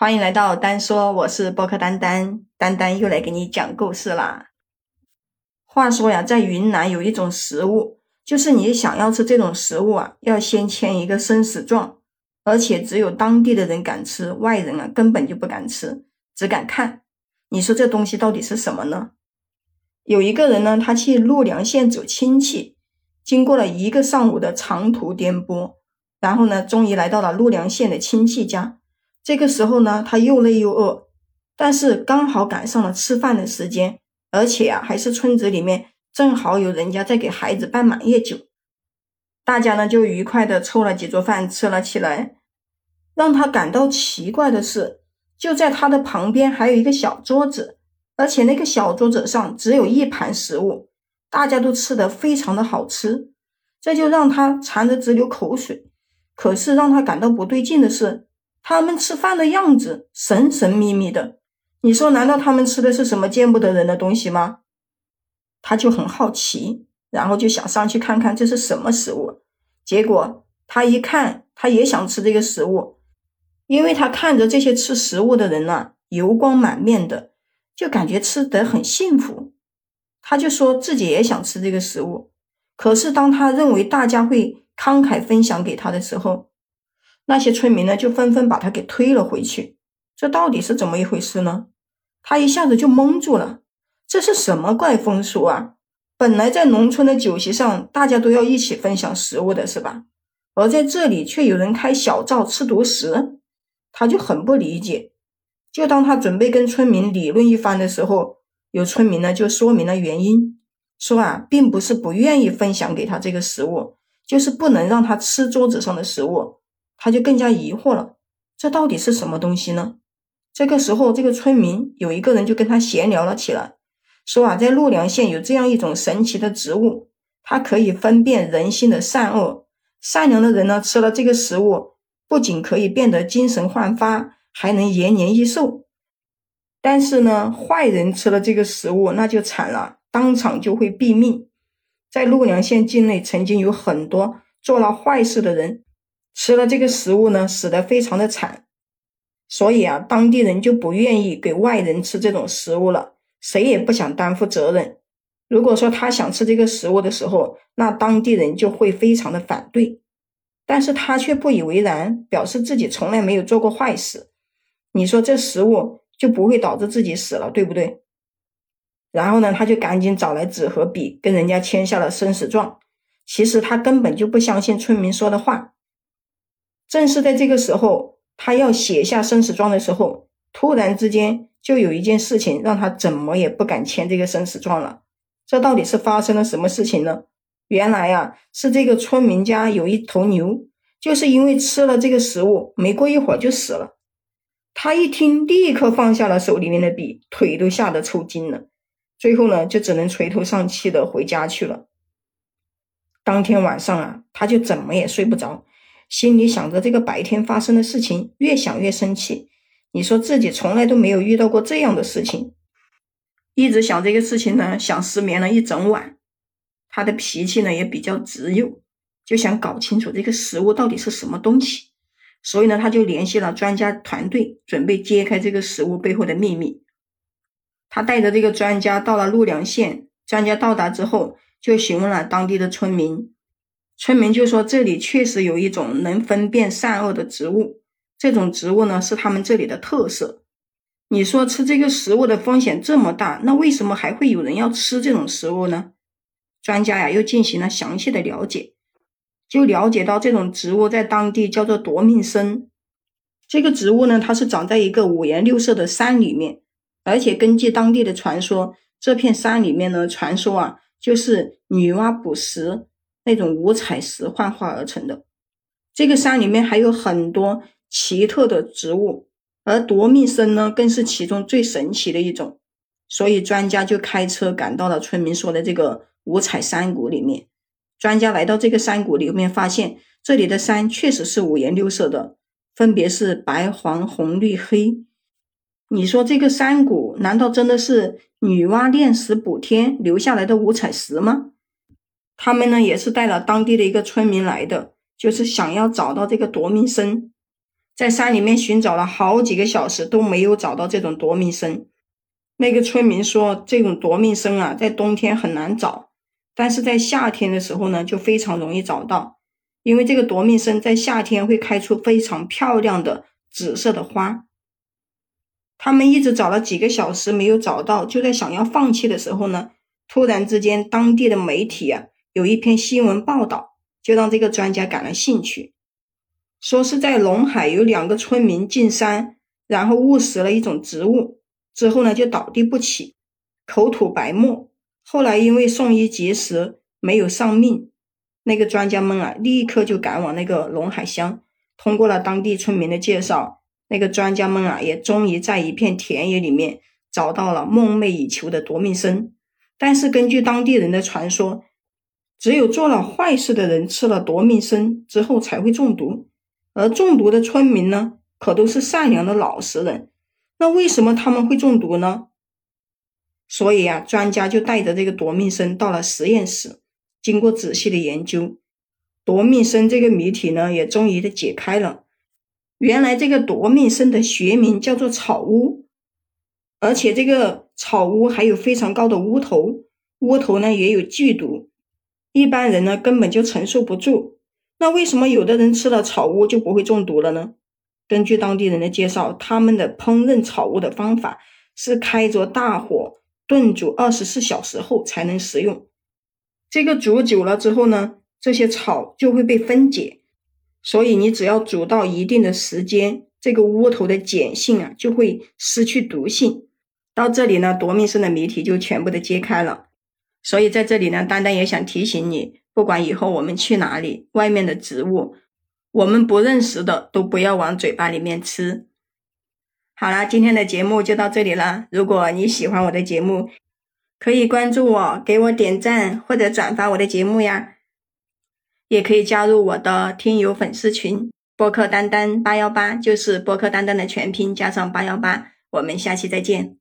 欢迎来到丹说，我是播客丹丹，丹丹又来给你讲故事啦。话说呀，在云南有一种食物，就是你想要吃这种食物啊，要先签一个生死状，而且只有当地的人敢吃，外人啊根本就不敢吃，只敢看。你说这东西到底是什么呢？有一个人呢，他去陆良县走亲戚，经过了一个上午的长途颠簸，然后呢，终于来到了陆良县的亲戚家。这个时候呢，他又累又饿，但是刚好赶上了吃饭的时间，而且啊，还是村子里面正好有人家在给孩子办满月酒，大家呢就愉快的凑了几桌饭吃了起来。让他感到奇怪的是，就在他的旁边还有一个小桌子，而且那个小桌子上只有一盘食物，大家都吃得非常的好吃，这就让他馋得直流口水。可是让他感到不对劲的是。他们吃饭的样子神神秘秘的，你说难道他们吃的是什么见不得人的东西吗？他就很好奇，然后就想上去看看这是什么食物。结果他一看，他也想吃这个食物，因为他看着这些吃食物的人呢，油光满面的，就感觉吃得很幸福。他就说自己也想吃这个食物，可是当他认为大家会慷慨分享给他的时候，那些村民呢，就纷纷把他给推了回去。这到底是怎么一回事呢？他一下子就懵住了。这是什么怪风俗啊？本来在农村的酒席上，大家都要一起分享食物的，是吧？而在这里却有人开小灶吃独食，他就很不理解。就当他准备跟村民理论一番的时候，有村民呢就说明了原因，说啊，并不是不愿意分享给他这个食物，就是不能让他吃桌子上的食物。他就更加疑惑了，这到底是什么东西呢？这个时候，这个村民有一个人就跟他闲聊了起来，说啊，在陆良县有这样一种神奇的植物，它可以分辨人心的善恶。善良的人呢，吃了这个食物，不仅可以变得精神焕发，还能延年益寿。但是呢，坏人吃了这个食物，那就惨了，当场就会毙命。在陆良县境内，曾经有很多做了坏事的人。吃了这个食物呢，死得非常的惨，所以啊，当地人就不愿意给外人吃这种食物了，谁也不想担负责任。如果说他想吃这个食物的时候，那当地人就会非常的反对，但是他却不以为然，表示自己从来没有做过坏事。你说这食物就不会导致自己死了，对不对？然后呢，他就赶紧找来纸和笔，跟人家签下了生死状。其实他根本就不相信村民说的话。正是在这个时候，他要写下生死状的时候，突然之间就有一件事情让他怎么也不敢签这个生死状了。这到底是发生了什么事情呢？原来呀，是这个村民家有一头牛，就是因为吃了这个食物，没过一会儿就死了。他一听，立刻放下了手里面的笔，腿都吓得抽筋了。最后呢，就只能垂头丧气的回家去了。当天晚上啊，他就怎么也睡不着。心里想着这个白天发生的事情，越想越生气。你说自己从来都没有遇到过这样的事情，一直想这个事情呢，想失眠了一整晚。他的脾气呢也比较直拗，就想搞清楚这个食物到底是什么东西。所以呢，他就联系了专家团队，准备揭开这个食物背后的秘密。他带着这个专家到了陆良县，专家到达之后，就询问了当地的村民。村民就说：“这里确实有一种能分辨善恶的植物，这种植物呢是他们这里的特色。你说吃这个食物的风险这么大，那为什么还会有人要吃这种食物呢？”专家呀又进行了详细的了解，就了解到这种植物在当地叫做夺命参。这个植物呢，它是长在一个五颜六色的山里面，而且根据当地的传说，这片山里面呢，传说啊就是女娲补石。那种五彩石幻化而成的，这个山里面还有很多奇特的植物，而夺命参呢，更是其中最神奇的一种。所以专家就开车赶到了村民说的这个五彩山谷里面。专家来到这个山谷里面，发现这里的山确实是五颜六色的，分别是白、黄、红、绿、黑。你说这个山谷难道真的是女娲炼石补天留下来的五彩石吗？他们呢也是带了当地的一个村民来的，就是想要找到这个夺命参。在山里面寻找了好几个小时都没有找到这种夺命参。那个村民说，这种夺命参啊，在冬天很难找，但是在夏天的时候呢，就非常容易找到，因为这个夺命参在夏天会开出非常漂亮的紫色的花。他们一直找了几个小时没有找到，就在想要放弃的时候呢，突然之间，当地的媒体啊有一篇新闻报道，就让这个专家感了兴趣，说是在陇海有两个村民进山，然后误食了一种植物，之后呢就倒地不起，口吐白沫，后来因为送医及时没有丧命，那个专家们啊立刻就赶往那个陇海乡，通过了当地村民的介绍。那个专家们啊，也终于在一片田野里面找到了梦寐以求的夺命参。但是根据当地人的传说，只有做了坏事的人吃了夺命参之后才会中毒，而中毒的村民呢，可都是善良的老实人。那为什么他们会中毒呢？所以啊，专家就带着这个夺命参到了实验室，经过仔细的研究，夺命参这个谜题呢，也终于的解开了。原来这个夺命参的学名叫做草乌，而且这个草乌还有非常高的乌头，乌头呢也有剧毒，一般人呢根本就承受不住。那为什么有的人吃了草乌就不会中毒了呢？根据当地人的介绍，他们的烹饪草乌的方法是开着大火炖煮二十四小时后才能食用。这个煮久了之后呢，这些草就会被分解。所以你只要煮到一定的时间，这个乌头的碱性啊就会失去毒性。到这里呢，夺命参的谜题就全部的揭开了。所以在这里呢，丹丹也想提醒你，不管以后我们去哪里，外面的植物我们不认识的都不要往嘴巴里面吃。好了，今天的节目就到这里了。如果你喜欢我的节目，可以关注我，给我点赞或者转发我的节目呀。也可以加入我的听友粉丝群，播客丹丹八幺八，就是播客丹丹的全拼加上八幺八。我们下期再见。